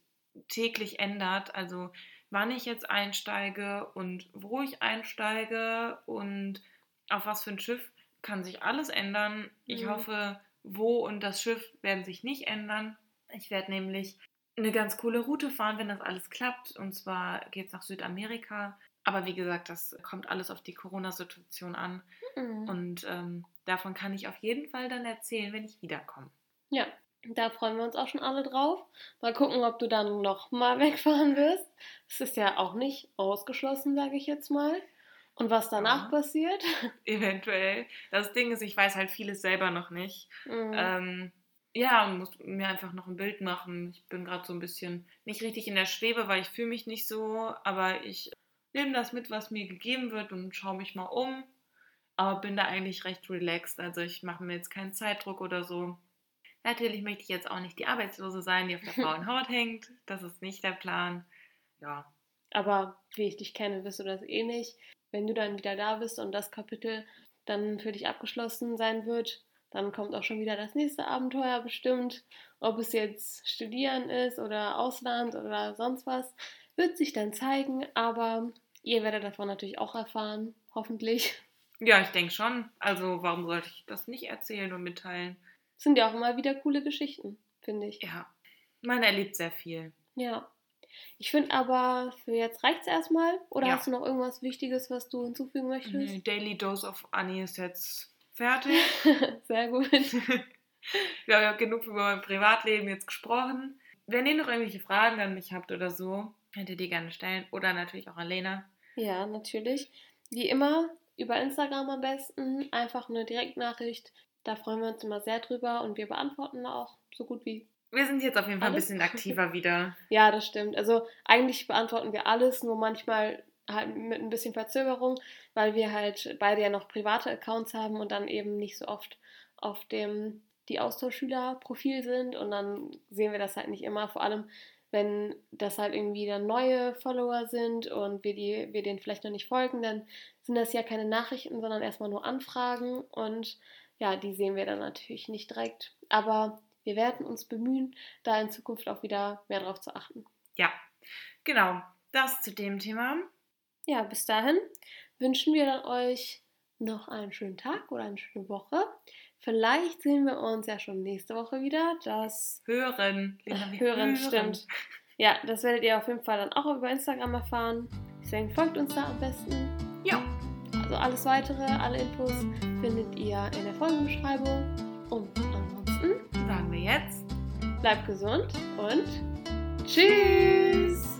täglich ändert. Also wann ich jetzt einsteige und wo ich einsteige und auf was für ein Schiff kann sich alles ändern. Ich mhm. hoffe, wo und das Schiff werden sich nicht ändern. Ich werde nämlich eine ganz coole Route fahren, wenn das alles klappt. Und zwar geht es nach Südamerika. Aber wie gesagt, das kommt alles auf die Corona-Situation an. Mhm. Und ähm, davon kann ich auf jeden Fall dann erzählen, wenn ich wiederkomme. Ja, da freuen wir uns auch schon alle drauf. Mal gucken, ob du dann noch mal wegfahren wirst. Das ist ja auch nicht ausgeschlossen, sage ich jetzt mal. Und was danach ja. passiert? Eventuell. Das Ding ist, ich weiß halt vieles selber noch nicht. Mhm. Ähm, ja, muss mir einfach noch ein Bild machen. Ich bin gerade so ein bisschen nicht richtig in der Schwebe, weil ich fühle mich nicht so, aber ich nehme das mit, was mir gegeben wird und schaue mich mal um. Aber bin da eigentlich recht relaxed. Also ich mache mir jetzt keinen Zeitdruck oder so. Natürlich möchte ich jetzt auch nicht die Arbeitslose sein, die auf der blauen Haut hängt. Das ist nicht der Plan. Ja. Aber wie ich dich kenne, wirst du das eh nicht. Wenn du dann wieder da bist und das Kapitel dann für dich abgeschlossen sein wird, dann kommt auch schon wieder das nächste Abenteuer bestimmt. Ob es jetzt Studieren ist oder Ausland oder sonst was, wird sich dann zeigen. Aber ihr werdet davon natürlich auch erfahren, hoffentlich. Ja, ich denke schon. Also warum sollte ich das nicht erzählen und mitteilen? sind ja auch immer wieder coole Geschichten, finde ich. Ja, man erlebt sehr viel. Ja. Ich finde aber, für jetzt reicht es erstmal. Oder ja. hast du noch irgendwas Wichtiges, was du hinzufügen möchtest? Nee, Daily Dose of Annie ist jetzt fertig. sehr gut. Wir haben ja genug über mein Privatleben jetzt gesprochen. Wenn ihr noch irgendwelche Fragen an mich habt oder so, könnt ihr die gerne stellen. Oder natürlich auch an Lena. Ja, natürlich. Wie immer, über Instagram am besten. Einfach eine Direktnachricht da freuen wir uns immer sehr drüber und wir beantworten auch so gut wie. Wir sind jetzt auf jeden Fall alles. ein bisschen aktiver wieder. ja, das stimmt. Also eigentlich beantworten wir alles, nur manchmal halt mit ein bisschen Verzögerung, weil wir halt beide ja noch private Accounts haben und dann eben nicht so oft auf dem die Austauschschüler-Profil sind und dann sehen wir das halt nicht immer, vor allem wenn das halt irgendwie dann neue Follower sind und wir, die, wir denen vielleicht noch nicht folgen, dann sind das ja keine Nachrichten, sondern erstmal nur Anfragen und ja, die sehen wir dann natürlich nicht direkt. Aber wir werden uns bemühen, da in Zukunft auch wieder mehr darauf zu achten. Ja, genau. Das zu dem Thema. Ja, bis dahin wünschen wir dann euch noch einen schönen Tag oder eine schöne Woche. Vielleicht sehen wir uns ja schon nächste Woche wieder. Das Hören. Hören, stimmt. Ja, das werdet ihr auf jeden Fall dann auch über Instagram erfahren. Deswegen folgt uns da am besten. Ja. Also alles weitere, alle Infos findet ihr in der Folgenbeschreibung. Und ansonsten sagen wir jetzt, bleibt gesund und tschüss!